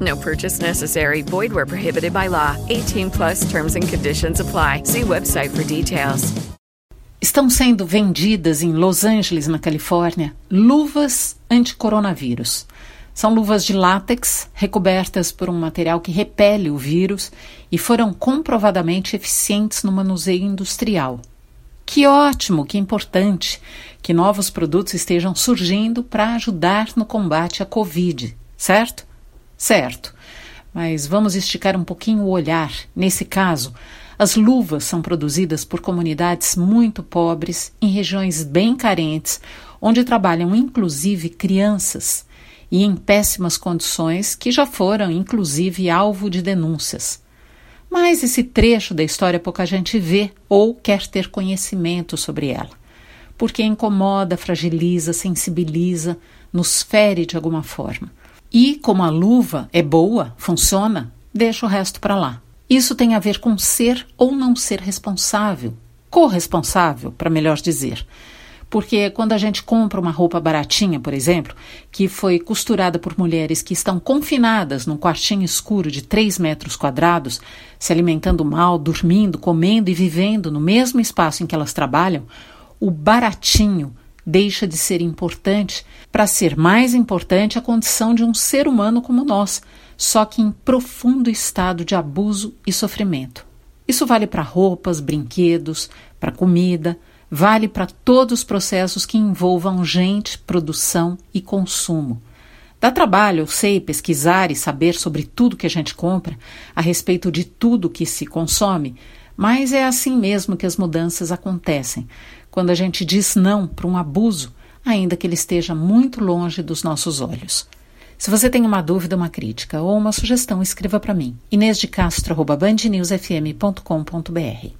No purchase necessary. Void where prohibited by law. 18 plus terms and conditions apply. See website for details. Estão sendo vendidas em Los Angeles, na Califórnia, luvas anti-coronavírus. São luvas de látex recobertas por um material que repele o vírus e foram comprovadamente eficientes no manuseio industrial. Que ótimo, que importante que novos produtos estejam surgindo para ajudar no combate à Covid, certo? Certo. Mas vamos esticar um pouquinho o olhar. Nesse caso, as luvas são produzidas por comunidades muito pobres, em regiões bem carentes, onde trabalham inclusive crianças e em péssimas condições que já foram inclusive alvo de denúncias. Mas esse trecho da história pouca gente vê ou quer ter conhecimento sobre ela, porque incomoda, fragiliza, sensibiliza, nos fere de alguma forma. E como a luva é boa, funciona, deixa o resto para lá. Isso tem a ver com ser ou não ser responsável, corresponsável, para melhor dizer. Porque quando a gente compra uma roupa baratinha, por exemplo, que foi costurada por mulheres que estão confinadas num quartinho escuro de 3 metros quadrados, se alimentando mal, dormindo, comendo e vivendo no mesmo espaço em que elas trabalham, o baratinho deixa de ser importante para ser mais importante a condição de um ser humano como nós, só que em profundo estado de abuso e sofrimento. Isso vale para roupas, brinquedos, para comida, vale para todos os processos que envolvam gente, produção e consumo. Dá trabalho, eu sei, pesquisar e saber sobre tudo que a gente compra, a respeito de tudo que se consome, mas é assim mesmo que as mudanças acontecem quando a gente diz não para um abuso, ainda que ele esteja muito longe dos nossos olhos. Se você tem uma dúvida, uma crítica ou uma sugestão, escreva para mim. inêsdecastro.bandnewsfm.com.br